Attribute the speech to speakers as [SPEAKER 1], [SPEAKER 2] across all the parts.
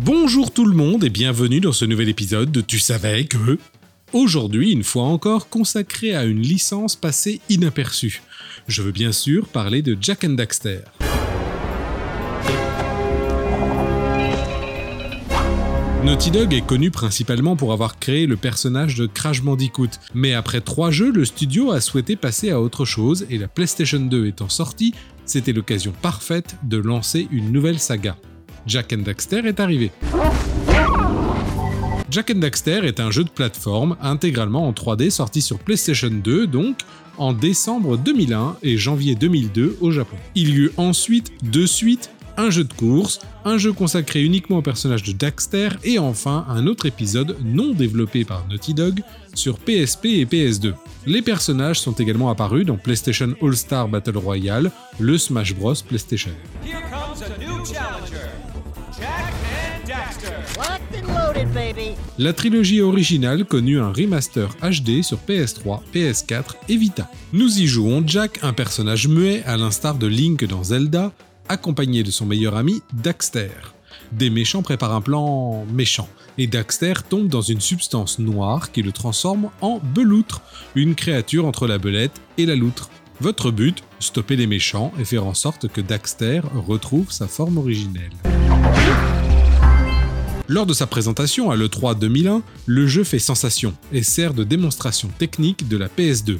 [SPEAKER 1] Bonjour tout le monde et bienvenue dans ce nouvel épisode de Tu savais que... Aujourd'hui, une fois encore, consacré à une licence passée inaperçue. Je veux bien sûr parler de Jack and Daxter. Naughty Dog est connu principalement pour avoir créé le personnage de Crash Bandicoot, mais après trois jeux, le studio a souhaité passer à autre chose et la PlayStation 2 étant sortie, c'était l'occasion parfaite de lancer une nouvelle saga. Jack and Daxter est arrivé. Jack Daxter est un jeu de plateforme intégralement en 3D sorti sur PlayStation 2 donc en décembre 2001 et janvier 2002 au Japon. Il y eut ensuite deux suites, un jeu de course, un jeu consacré uniquement au personnage de Daxter et enfin un autre épisode non développé par Naughty Dog sur PSP et PS2. Les personnages sont également apparus dans PlayStation All-Star Battle Royale, le Smash Bros PlayStation. La trilogie originale connut un remaster HD sur PS3, PS4 et Vita. Nous y jouons Jack, un personnage muet à l'instar de Link dans Zelda, accompagné de son meilleur ami Daxter. Des méchants préparent un plan méchant, et Daxter tombe dans une substance noire qui le transforme en beloutre, une créature entre la belette et la loutre. Votre but, stopper les méchants et faire en sorte que Daxter retrouve sa forme originelle. Lors de sa présentation à l'E3 2001, le jeu fait sensation et sert de démonstration technique de la PS2.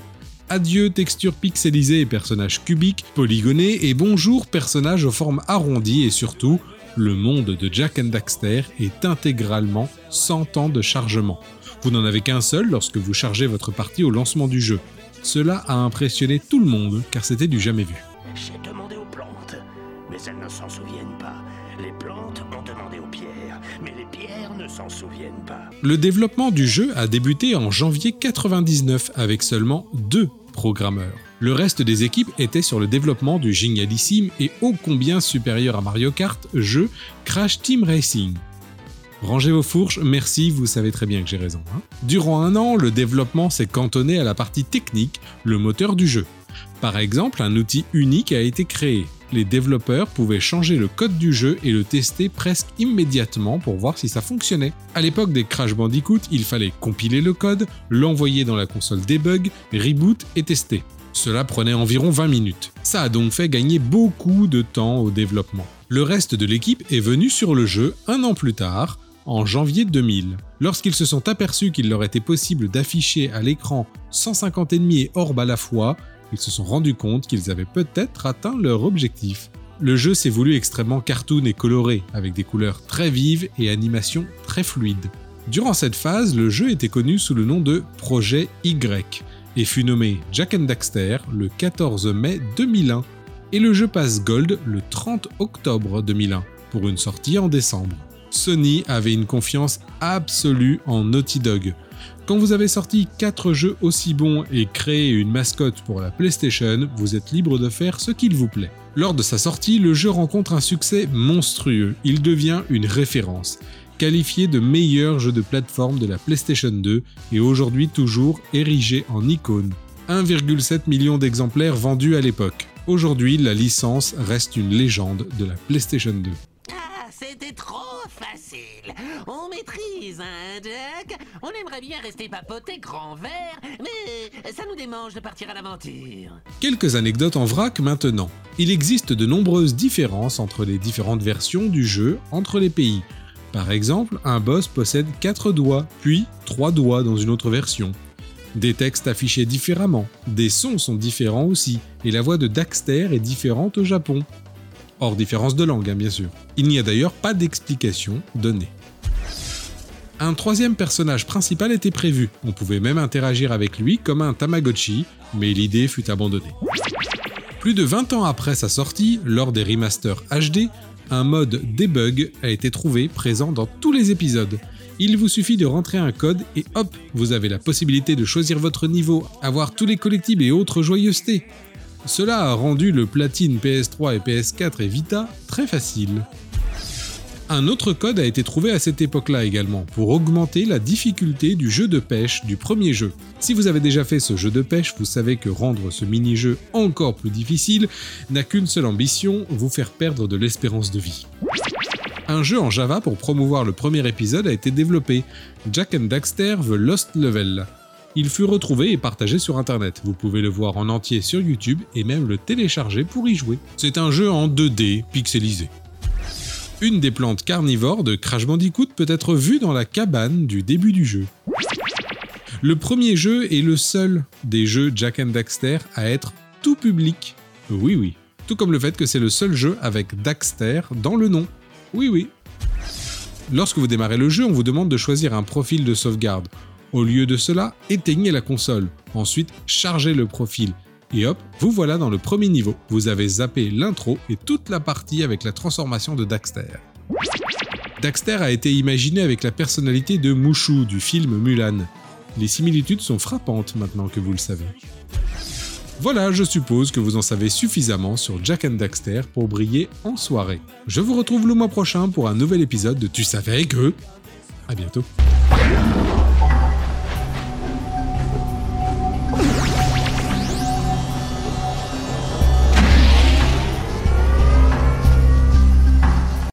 [SPEAKER 1] Adieu textures pixelisées et personnages cubiques, polygonés, et bonjour personnages aux formes arrondies et surtout, le monde de Jack Daxter est intégralement 100 ans de chargement. Vous n'en avez qu'un seul lorsque vous chargez votre partie au lancement du jeu. Cela a impressionné tout le monde car c'était du jamais vu.
[SPEAKER 2] J'ai demandé aux plantes, mais elles ne s'en souviennent pas. Les plantes ont demandé aux pierres, mais les pierres ne s'en souviennent pas.
[SPEAKER 1] Le développement du jeu a débuté en janvier 99 avec seulement deux programmeurs. Le reste des équipes était sur le développement du génialissime et ô combien supérieur à Mario Kart jeu Crash Team Racing. Rangez vos fourches, merci, vous savez très bien que j'ai raison. hein. Durant un an, le développement s'est cantonné à la partie technique, le moteur du jeu. Par exemple, un outil unique a été créé. Les développeurs pouvaient changer le code du jeu et le tester presque immédiatement pour voir si ça fonctionnait. À l'époque des Crash Bandicoot, il fallait compiler le code, l'envoyer dans la console debug, reboot et tester. Cela prenait environ 20 minutes. Ça a donc fait gagner beaucoup de temps au développement. Le reste de l'équipe est venu sur le jeu un an plus tard, en janvier 2000. Lorsqu'ils se sont aperçus qu'il leur était possible d'afficher à l'écran 150 ennemis et orbes à la fois, ils se sont rendus compte qu'ils avaient peut-être atteint leur objectif. Le jeu s'est voulu extrêmement cartoon et coloré, avec des couleurs très vives et animations très fluides. Durant cette phase, le jeu était connu sous le nom de Projet Y et fut nommé Jack and Daxter le 14 mai 2001 et le jeu passe Gold le 30 octobre 2001 pour une sortie en décembre. Sony avait une confiance absolue en Naughty Dog. Quand vous avez sorti 4 jeux aussi bons et créé une mascotte pour la PlayStation, vous êtes libre de faire ce qu'il vous plaît. Lors de sa sortie, le jeu rencontre un succès monstrueux. Il devient une référence, qualifié de meilleur jeu de plateforme de la PlayStation 2 et aujourd'hui toujours érigé en icône. 1,7 million d'exemplaires vendus à l'époque. Aujourd'hui, la licence reste une légende de la PlayStation 2.
[SPEAKER 3] On aimerait bien rester papoté grand vert, mais ça nous démange de partir à l'aventure.
[SPEAKER 1] Quelques anecdotes en vrac maintenant. Il existe de nombreuses différences entre les différentes versions du jeu entre les pays. Par exemple, un boss possède 4 doigts, puis 3 doigts dans une autre version. Des textes affichés différemment, des sons sont différents aussi, et la voix de Daxter est différente au Japon. Hors différence de langue, hein, bien sûr. Il n'y a d'ailleurs pas d'explication donnée. Un troisième personnage principal était prévu, on pouvait même interagir avec lui comme un Tamagotchi, mais l'idée fut abandonnée. Plus de 20 ans après sa sortie, lors des remasters HD, Un mode debug a été trouvé présent dans tous les épisodes. Il vous suffit de rentrer un code et hop, vous avez la possibilité de choisir votre niveau, avoir tous les collectibles et autres joyeusetés. Cela a rendu le platine PS3 et PS4 et Vita très facile. Un autre code a été trouvé à cette époque-là également, pour augmenter la difficulté du jeu de pêche du premier jeu. Si vous avez déjà fait ce jeu de pêche, vous savez que rendre ce mini-jeu encore plus difficile n'a qu'une seule ambition, vous faire perdre de l'espérance de vie. Un jeu en Java pour promouvoir le premier épisode a été développé, Jack and Daxter The Lost Level. Il fut retrouvé et partagé sur internet. Vous pouvez le voir en entier sur YouTube et même le télécharger pour y jouer. C'est un jeu en 2D pixelisé. Une des plantes carnivores de Crash Bandicoot peut être vue dans la cabane du début du jeu. Le premier jeu est le seul des jeux Jack and Daxter à être tout public. Oui oui. Tout comme le fait que c'est le seul jeu avec Daxter dans le nom. Oui oui. Lorsque vous démarrez le jeu, on vous demande de choisir un profil de sauvegarde. Au lieu de cela, éteignez la console. Ensuite, chargez le profil. Et hop, vous voilà dans le premier niveau. Vous avez zappé l'intro et toute la partie avec la transformation de Daxter. Daxter a été imaginé avec la personnalité de Mushu du film Mulan. Les similitudes sont frappantes maintenant que vous le savez. Voilà, je suppose que vous en savez suffisamment sur Jack and Daxter pour briller en soirée. Je vous retrouve le mois prochain pour un nouvel épisode de Tu savais que... À bientôt.